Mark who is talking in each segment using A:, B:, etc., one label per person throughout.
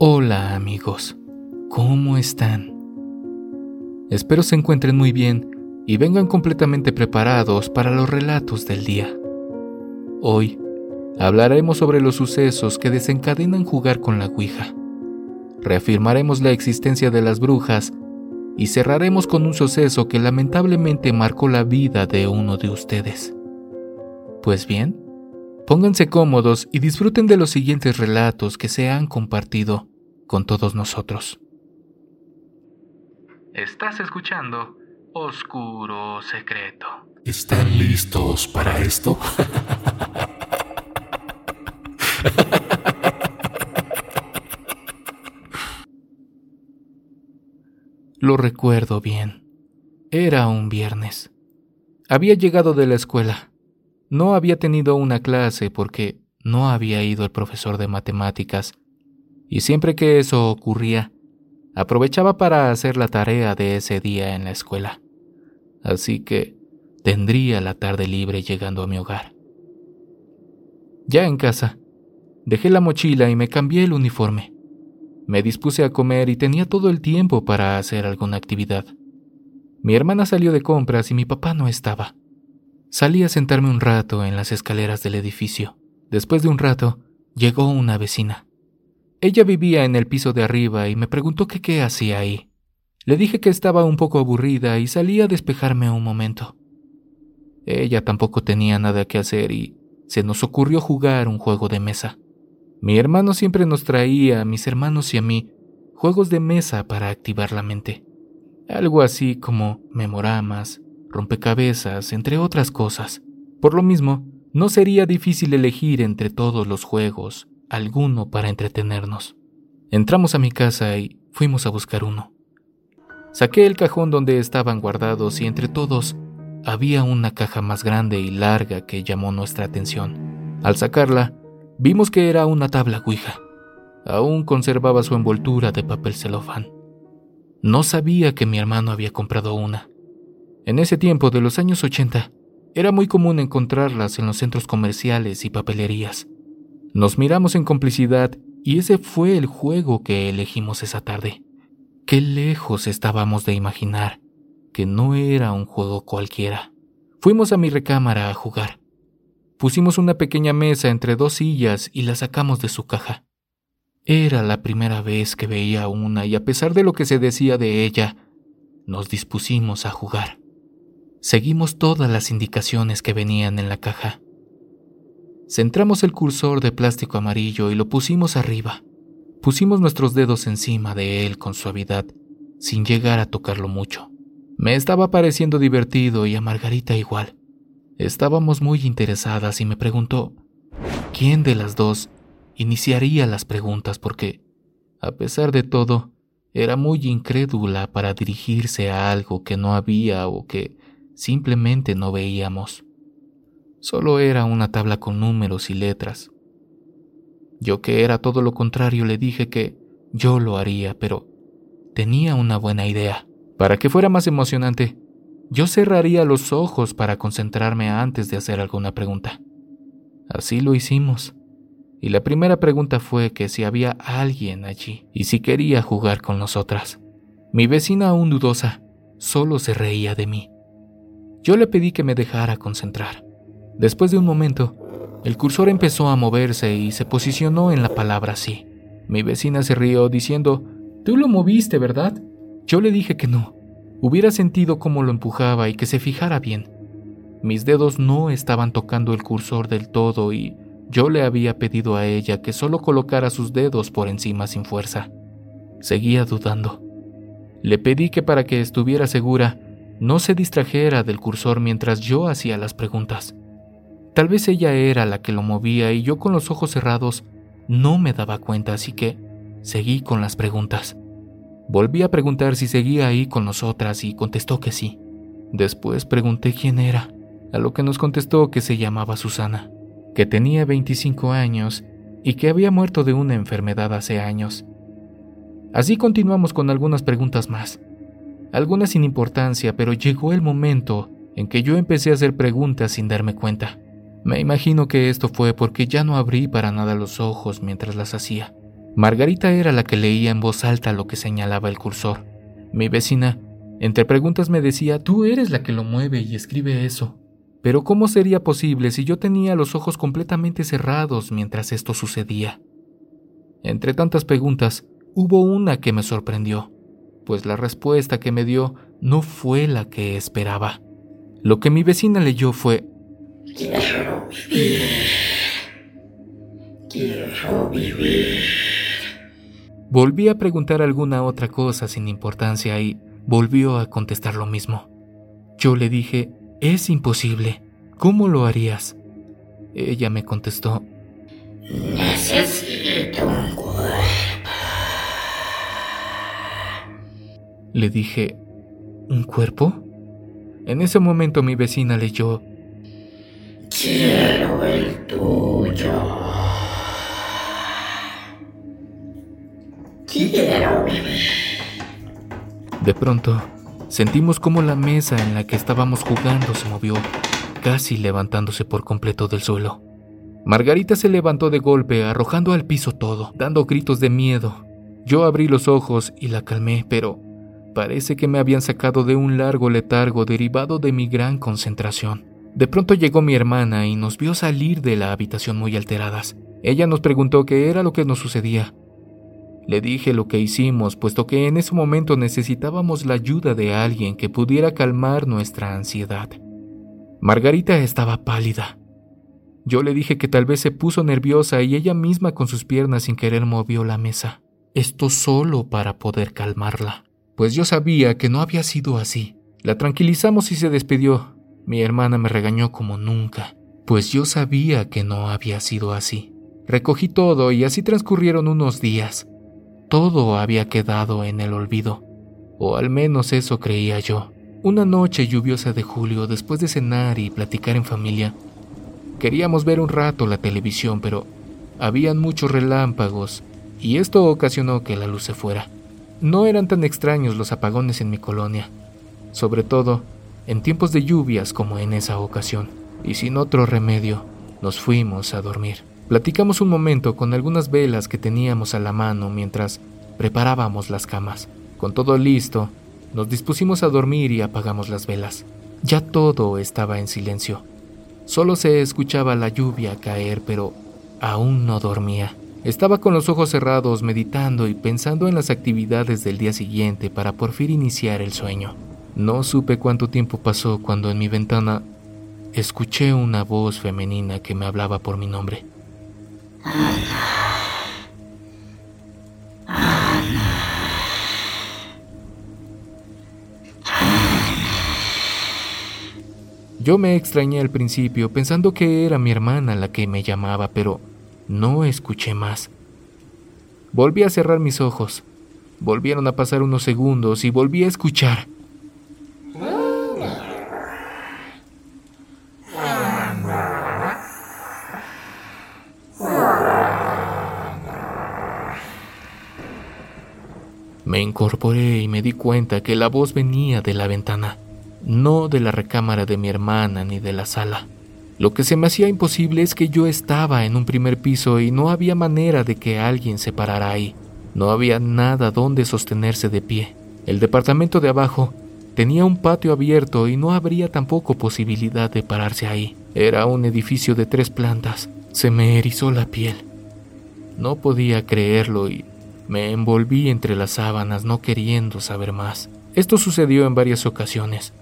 A: Hola amigos, ¿cómo están? Espero se encuentren muy bien y vengan completamente preparados para los relatos del día. Hoy hablaremos sobre los sucesos que desencadenan jugar con la Ouija. Reafirmaremos la existencia de las brujas y cerraremos con un suceso que lamentablemente marcó la vida de uno de ustedes. Pues bien, Pónganse cómodos y disfruten de los siguientes relatos que se han compartido con todos nosotros. Estás escuchando Oscuro Secreto.
B: ¿Están listos para esto?
A: Lo recuerdo bien. Era un viernes. Había llegado de la escuela. No había tenido una clase porque no había ido el profesor de matemáticas, y siempre que eso ocurría, aprovechaba para hacer la tarea de ese día en la escuela. Así que tendría la tarde libre llegando a mi hogar. Ya en casa, dejé la mochila y me cambié el uniforme. Me dispuse a comer y tenía todo el tiempo para hacer alguna actividad. Mi hermana salió de compras y mi papá no estaba. Salí a sentarme un rato en las escaleras del edificio. Después de un rato, llegó una vecina. Ella vivía en el piso de arriba y me preguntó qué hacía ahí. Le dije que estaba un poco aburrida y salí a despejarme un momento. Ella tampoco tenía nada que hacer y se nos ocurrió jugar un juego de mesa. Mi hermano siempre nos traía, a mis hermanos y a mí, juegos de mesa para activar la mente. Algo así como memoramas, rompecabezas, entre otras cosas. Por lo mismo, no sería difícil elegir entre todos los juegos alguno para entretenernos. Entramos a mi casa y fuimos a buscar uno. Saqué el cajón donde estaban guardados y entre todos había una caja más grande y larga que llamó nuestra atención. Al sacarla, vimos que era una tabla Ouija. Aún conservaba su envoltura de papel celofán. No sabía que mi hermano había comprado una. En ese tiempo de los años 80, era muy común encontrarlas en los centros comerciales y papelerías. Nos miramos en complicidad y ese fue el juego que elegimos esa tarde. Qué lejos estábamos de imaginar que no era un juego cualquiera. Fuimos a mi recámara a jugar. Pusimos una pequeña mesa entre dos sillas y la sacamos de su caja. Era la primera vez que veía una y a pesar de lo que se decía de ella, nos dispusimos a jugar. Seguimos todas las indicaciones que venían en la caja. Centramos el cursor de plástico amarillo y lo pusimos arriba. Pusimos nuestros dedos encima de él con suavidad, sin llegar a tocarlo mucho. Me estaba pareciendo divertido y a Margarita igual. Estábamos muy interesadas y me preguntó, ¿quién de las dos iniciaría las preguntas? Porque, a pesar de todo, era muy incrédula para dirigirse a algo que no había o que simplemente no veíamos. Solo era una tabla con números y letras. Yo que era todo lo contrario le dije que yo lo haría, pero tenía una buena idea. Para que fuera más emocionante, yo cerraría los ojos para concentrarme antes de hacer alguna pregunta. Así lo hicimos. Y la primera pregunta fue que si había alguien allí y si quería jugar con nosotras. Mi vecina aún dudosa solo se reía de mí. Yo le pedí que me dejara concentrar. Después de un momento, el cursor empezó a moverse y se posicionó en la palabra sí. Mi vecina se rió diciendo, Tú lo moviste, ¿verdad? Yo le dije que no. Hubiera sentido cómo lo empujaba y que se fijara bien. Mis dedos no estaban tocando el cursor del todo y yo le había pedido a ella que solo colocara sus dedos por encima sin fuerza. Seguía dudando. Le pedí que para que estuviera segura, no se distrajera del cursor mientras yo hacía las preguntas. Tal vez ella era la que lo movía y yo con los ojos cerrados no me daba cuenta, así que seguí con las preguntas. Volví a preguntar si seguía ahí con nosotras y contestó que sí. Después pregunté quién era, a lo que nos contestó que se llamaba Susana, que tenía 25 años y que había muerto de una enfermedad hace años. Así continuamos con algunas preguntas más algunas sin importancia, pero llegó el momento en que yo empecé a hacer preguntas sin darme cuenta. Me imagino que esto fue porque ya no abrí para nada los ojos mientras las hacía. Margarita era la que leía en voz alta lo que señalaba el cursor. Mi vecina, entre preguntas, me decía, tú eres la que lo mueve y escribe eso. Pero ¿cómo sería posible si yo tenía los ojos completamente cerrados mientras esto sucedía? Entre tantas preguntas, hubo una que me sorprendió, pues la respuesta que me dio no fue la que esperaba. Lo que mi vecina leyó fue... Quiero vivir. Quiero vivir. Volví a preguntar alguna otra cosa sin importancia y volvió a contestar lo mismo. Yo le dije, es imposible. ¿Cómo lo harías? Ella me contestó, Necesito un cuerpo. Le dije, ¿un cuerpo? En ese momento mi vecina leyó, Quiero el tuyo. Quiero De pronto, sentimos como la mesa en la que estábamos jugando se movió, casi levantándose por completo del suelo. Margarita se levantó de golpe, arrojando al piso todo, dando gritos de miedo. Yo abrí los ojos y la calmé, pero parece que me habían sacado de un largo letargo derivado de mi gran concentración. De pronto llegó mi hermana y nos vio salir de la habitación muy alteradas. Ella nos preguntó qué era lo que nos sucedía. Le dije lo que hicimos, puesto que en ese momento necesitábamos la ayuda de alguien que pudiera calmar nuestra ansiedad. Margarita estaba pálida. Yo le dije que tal vez se puso nerviosa y ella misma con sus piernas sin querer movió la mesa. Esto solo para poder calmarla. Pues yo sabía que no había sido así. La tranquilizamos y se despidió. Mi hermana me regañó como nunca, pues yo sabía que no había sido así. Recogí todo y así transcurrieron unos días. Todo había quedado en el olvido, o al menos eso creía yo. Una noche lluviosa de julio, después de cenar y platicar en familia, queríamos ver un rato la televisión, pero habían muchos relámpagos y esto ocasionó que la luz se fuera. No eran tan extraños los apagones en mi colonia, sobre todo en tiempos de lluvias como en esa ocasión, y sin otro remedio, nos fuimos a dormir. Platicamos un momento con algunas velas que teníamos a la mano mientras preparábamos las camas. Con todo listo, nos dispusimos a dormir y apagamos las velas. Ya todo estaba en silencio. Solo se escuchaba la lluvia caer, pero aún no dormía. Estaba con los ojos cerrados meditando y pensando en las actividades del día siguiente para por fin iniciar el sueño. No supe cuánto tiempo pasó cuando en mi ventana escuché una voz femenina que me hablaba por mi nombre. Yo me extrañé al principio pensando que era mi hermana la que me llamaba, pero no escuché más. Volví a cerrar mis ojos. Volvieron a pasar unos segundos y volví a escuchar. Incorporé y me di cuenta que la voz venía de la ventana, no de la recámara de mi hermana ni de la sala. Lo que se me hacía imposible es que yo estaba en un primer piso y no había manera de que alguien se parara ahí. No había nada donde sostenerse de pie. El departamento de abajo tenía un patio abierto y no habría tampoco posibilidad de pararse ahí. Era un edificio de tres plantas. Se me erizó la piel. No podía creerlo y me envolví entre las sábanas no queriendo saber más. Esto sucedió en varias ocasiones.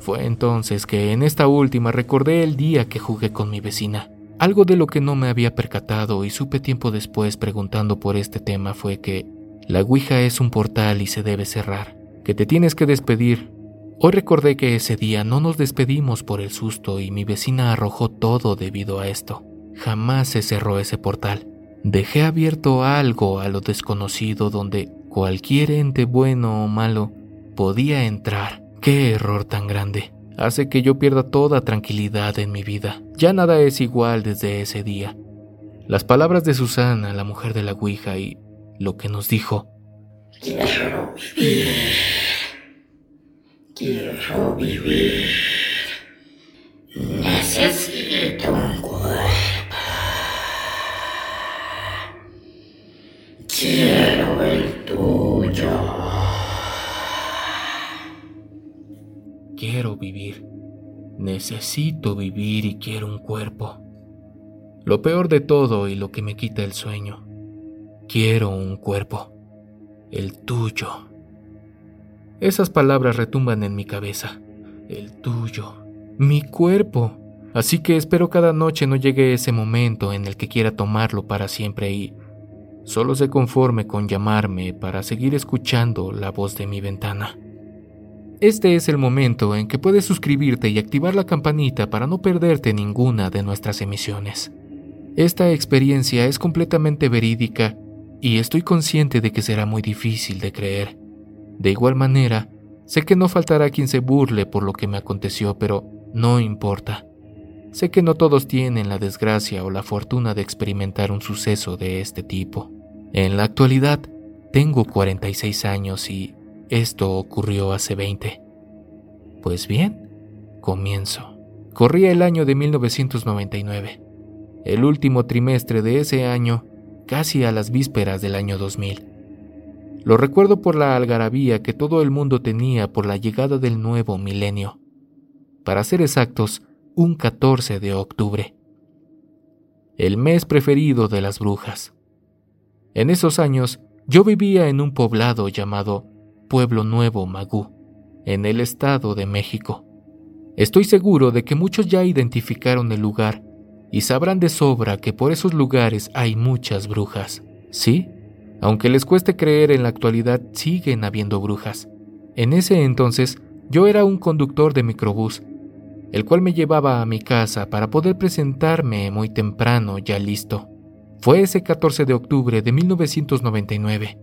A: Fue entonces que en esta última recordé el día que jugué con mi vecina. Algo de lo que no me había percatado y supe tiempo después preguntando por este tema fue que la Ouija es un portal y se debe cerrar, que te tienes que despedir. Hoy recordé que ese día no nos despedimos por el susto y mi vecina arrojó todo debido a esto. Jamás se cerró ese portal. Dejé abierto algo a lo desconocido donde cualquier ente bueno o malo podía entrar. ¡Qué error tan grande! Hace que yo pierda toda tranquilidad en mi vida. Ya nada es igual desde ese día. Las palabras de Susana, la mujer de la Ouija, y lo que nos dijo. Quiero vivir. Quiero vivir. Necesito Necesito vivir y quiero un cuerpo. Lo peor de todo y lo que me quita el sueño. Quiero un cuerpo. El tuyo. Esas palabras retumban en mi cabeza. El tuyo. Mi cuerpo. Así que espero cada noche no llegue ese momento en el que quiera tomarlo para siempre y solo se conforme con llamarme para seguir escuchando la voz de mi ventana. Este es el momento en que puedes suscribirte y activar la campanita para no perderte ninguna de nuestras emisiones. Esta experiencia es completamente verídica y estoy consciente de que será muy difícil de creer. De igual manera, sé que no faltará quien se burle por lo que me aconteció, pero no importa. Sé que no todos tienen la desgracia o la fortuna de experimentar un suceso de este tipo. En la actualidad, tengo 46 años y esto ocurrió hace 20. Pues bien, comienzo. Corría el año de 1999 el último trimestre de ese año, casi a las vísperas del año 2000. Lo recuerdo por la algarabía que todo el mundo tenía por la llegada del nuevo milenio. Para ser exactos, un 14 de octubre. El mes preferido de las brujas. En esos años, yo vivía en un poblado llamado Pueblo Nuevo Magú, en el Estado de México. Estoy seguro de que muchos ya identificaron el lugar y sabrán de sobra que por esos lugares hay muchas brujas. Sí, aunque les cueste creer en la actualidad, siguen habiendo brujas. En ese entonces, yo era un conductor de microbús, el cual me llevaba a mi casa para poder presentarme muy temprano, ya listo. Fue ese 14 de octubre de 1999,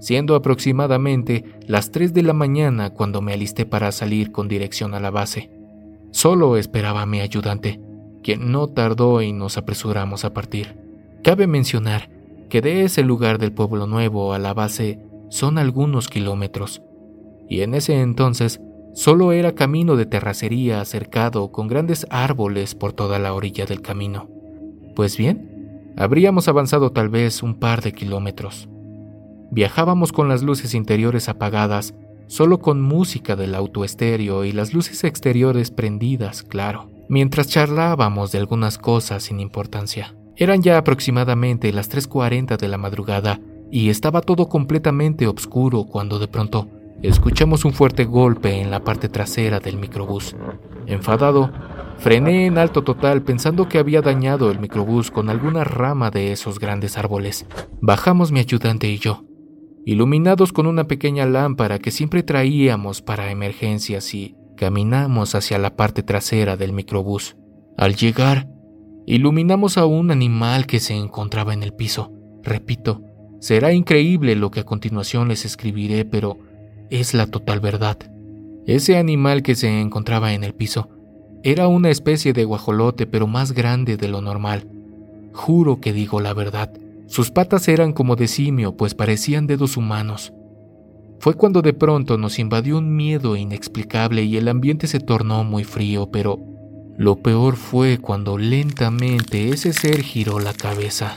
A: siendo aproximadamente las 3 de la mañana cuando me alisté para salir con dirección a la base. Solo esperaba a mi ayudante, quien no tardó y nos apresuramos a partir. Cabe mencionar que de ese lugar del pueblo nuevo a la base son algunos kilómetros, y en ese entonces solo era camino de terracería cercado con grandes árboles por toda la orilla del camino. Pues bien, habríamos avanzado tal vez un par de kilómetros. Viajábamos con las luces interiores apagadas, solo con música del auto estéreo y las luces exteriores prendidas, claro mientras charlábamos de algunas cosas sin importancia. Eran ya aproximadamente las 3.40 de la madrugada y estaba todo completamente oscuro cuando de pronto escuchamos un fuerte golpe en la parte trasera del microbús. Enfadado, frené en alto total pensando que había dañado el microbús con alguna rama de esos grandes árboles. Bajamos mi ayudante y yo, iluminados con una pequeña lámpara que siempre traíamos para emergencias y Caminamos hacia la parte trasera del microbús. Al llegar, iluminamos a un animal que se encontraba en el piso. Repito, será increíble lo que a continuación les escribiré, pero es la total verdad. Ese animal que se encontraba en el piso era una especie de guajolote, pero más grande de lo normal. Juro que digo la verdad. Sus patas eran como de simio, pues parecían dedos humanos. Fue cuando de pronto nos invadió un miedo inexplicable y el ambiente se tornó muy frío, pero lo peor fue cuando lentamente ese ser giró la cabeza.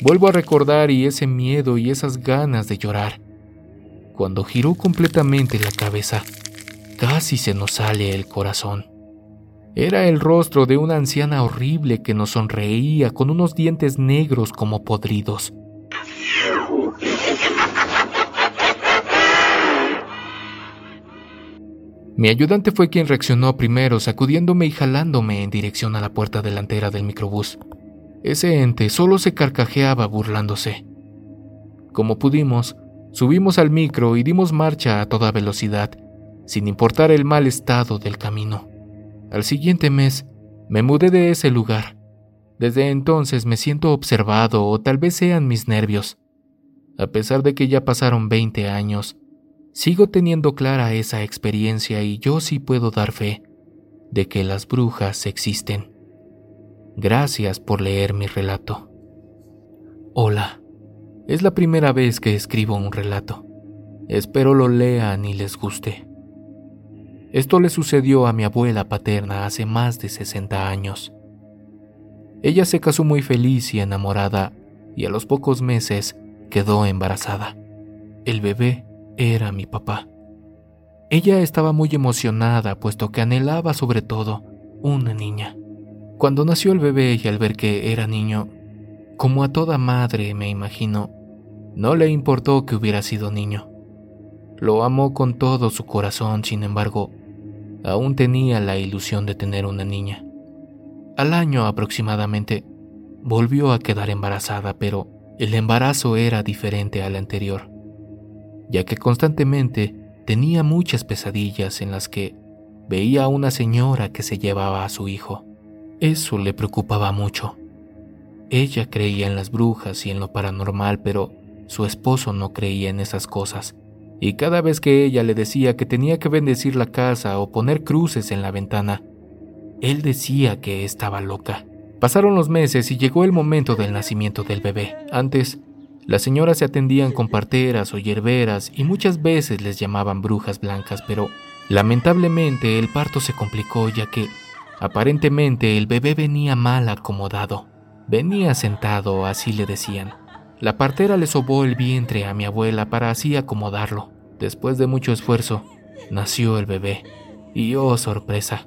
A: Vuelvo a recordar y ese miedo y esas ganas de llorar. Cuando giró completamente la cabeza, casi se nos sale el corazón. Era el rostro de una anciana horrible que nos sonreía con unos dientes negros como podridos. Mi ayudante fue quien reaccionó primero, sacudiéndome y jalándome en dirección a la puerta delantera del microbús. Ese ente solo se carcajeaba burlándose. Como pudimos, subimos al micro y dimos marcha a toda velocidad, sin importar el mal estado del camino. Al siguiente mes, me mudé de ese lugar. Desde entonces me siento observado o tal vez sean mis nervios. A pesar de que ya pasaron 20 años, Sigo teniendo clara esa experiencia y yo sí puedo dar fe de que las brujas existen. Gracias por leer mi relato. Hola, es la primera vez que escribo un relato. Espero lo lean y les guste. Esto le sucedió a mi abuela paterna hace más de 60 años. Ella se casó muy feliz y enamorada y a los pocos meses quedó embarazada. El bebé era mi papá. Ella estaba muy emocionada, puesto que anhelaba sobre todo una niña. Cuando nació el bebé y al ver que era niño, como a toda madre me imagino, no le importó que hubiera sido niño. Lo amó con todo su corazón, sin embargo, aún tenía la ilusión de tener una niña. Al año aproximadamente, volvió a quedar embarazada, pero el embarazo era diferente al anterior, ya que constantemente tenía muchas pesadillas en las que veía a una señora que se llevaba a su hijo. Eso le preocupaba mucho. Ella creía en las brujas y en lo paranormal, pero su esposo no creía en esas cosas. Y cada vez que ella le decía que tenía que bendecir la casa o poner cruces en la ventana, él decía que estaba loca. Pasaron los meses y llegó el momento del nacimiento del bebé. Antes, las señoras se atendían con parteras o hierberas y muchas veces les llamaban brujas blancas, pero lamentablemente el parto se complicó ya que aparentemente el bebé venía mal acomodado. Venía sentado, así le decían. La partera le sobó el vientre a mi abuela para así acomodarlo. Después de mucho esfuerzo, nació el bebé. Y oh sorpresa,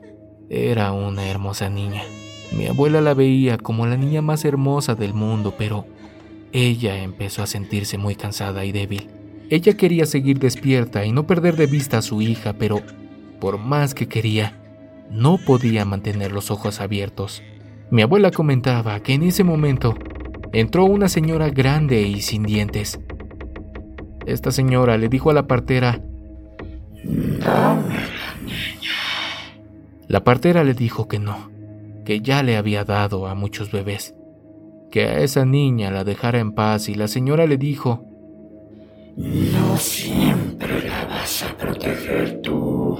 A: era una hermosa niña. Mi abuela la veía como la niña más hermosa del mundo, pero ella empezó a sentirse muy cansada y débil. Ella quería seguir despierta y no perder de vista a su hija, pero por más que quería, no podía mantener los ojos abiertos. Mi abuela comentaba que en ese momento entró una señora grande y sin dientes. Esta señora le dijo a la partera, Dame la niña. La partera le dijo que no, que ya le había dado a muchos bebés que a esa niña la dejara en paz y la señora le dijo,
B: No siempre la vas a proteger tú.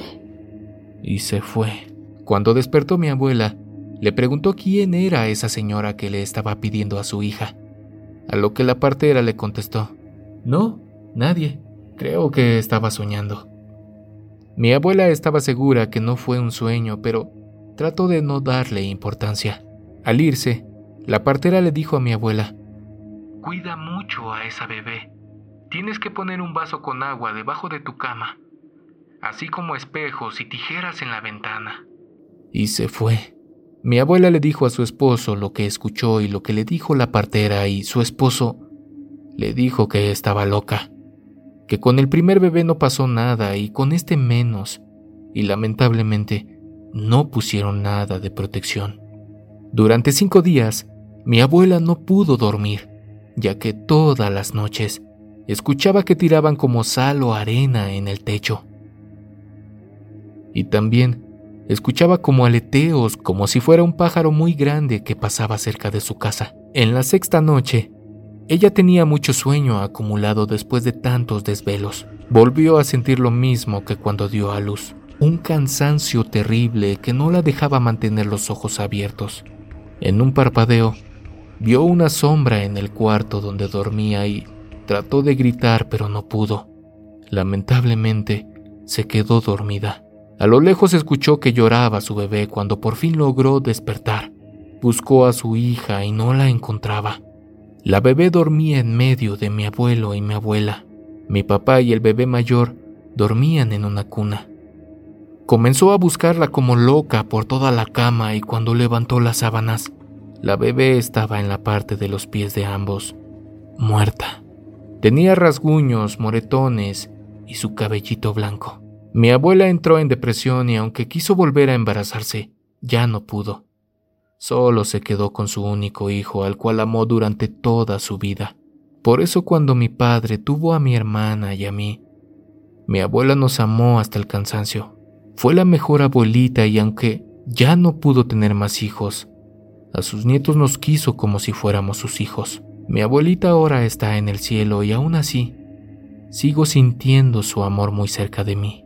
A: Y se fue. Cuando despertó mi abuela, le preguntó quién era esa señora que le estaba pidiendo a su hija, a lo que la partera le contestó, No, nadie, creo que estaba soñando. Mi abuela estaba segura que no fue un sueño, pero trató de no darle importancia. Al irse, la partera le dijo a mi abuela, Cuida mucho a esa bebé. Tienes que poner un vaso con agua debajo de tu cama, así como espejos y tijeras en la ventana. Y se fue. Mi abuela le dijo a su esposo lo que escuchó y lo que le dijo la partera y su esposo le dijo que estaba loca, que con el primer bebé no pasó nada y con este menos, y lamentablemente no pusieron nada de protección. Durante cinco días, mi abuela no pudo dormir, ya que todas las noches escuchaba que tiraban como sal o arena en el techo. Y también escuchaba como aleteos, como si fuera un pájaro muy grande que pasaba cerca de su casa. En la sexta noche, ella tenía mucho sueño acumulado después de tantos desvelos. Volvió a sentir lo mismo que cuando dio a luz, un cansancio terrible que no la dejaba mantener los ojos abiertos. En un parpadeo, Vio una sombra en el cuarto donde dormía y trató de gritar pero no pudo. Lamentablemente, se quedó dormida. A lo lejos escuchó que lloraba su bebé cuando por fin logró despertar. Buscó a su hija y no la encontraba. La bebé dormía en medio de mi abuelo y mi abuela. Mi papá y el bebé mayor dormían en una cuna. Comenzó a buscarla como loca por toda la cama y cuando levantó las sábanas, la bebé estaba en la parte de los pies de ambos, muerta. Tenía rasguños, moretones y su cabellito blanco. Mi abuela entró en depresión y aunque quiso volver a embarazarse, ya no pudo. Solo se quedó con su único hijo, al cual amó durante toda su vida. Por eso cuando mi padre tuvo a mi hermana y a mí, mi abuela nos amó hasta el cansancio. Fue la mejor abuelita y aunque ya no pudo tener más hijos, a sus nietos nos quiso como si fuéramos sus hijos. Mi abuelita ahora está en el cielo y aún así sigo sintiendo su amor muy cerca de mí.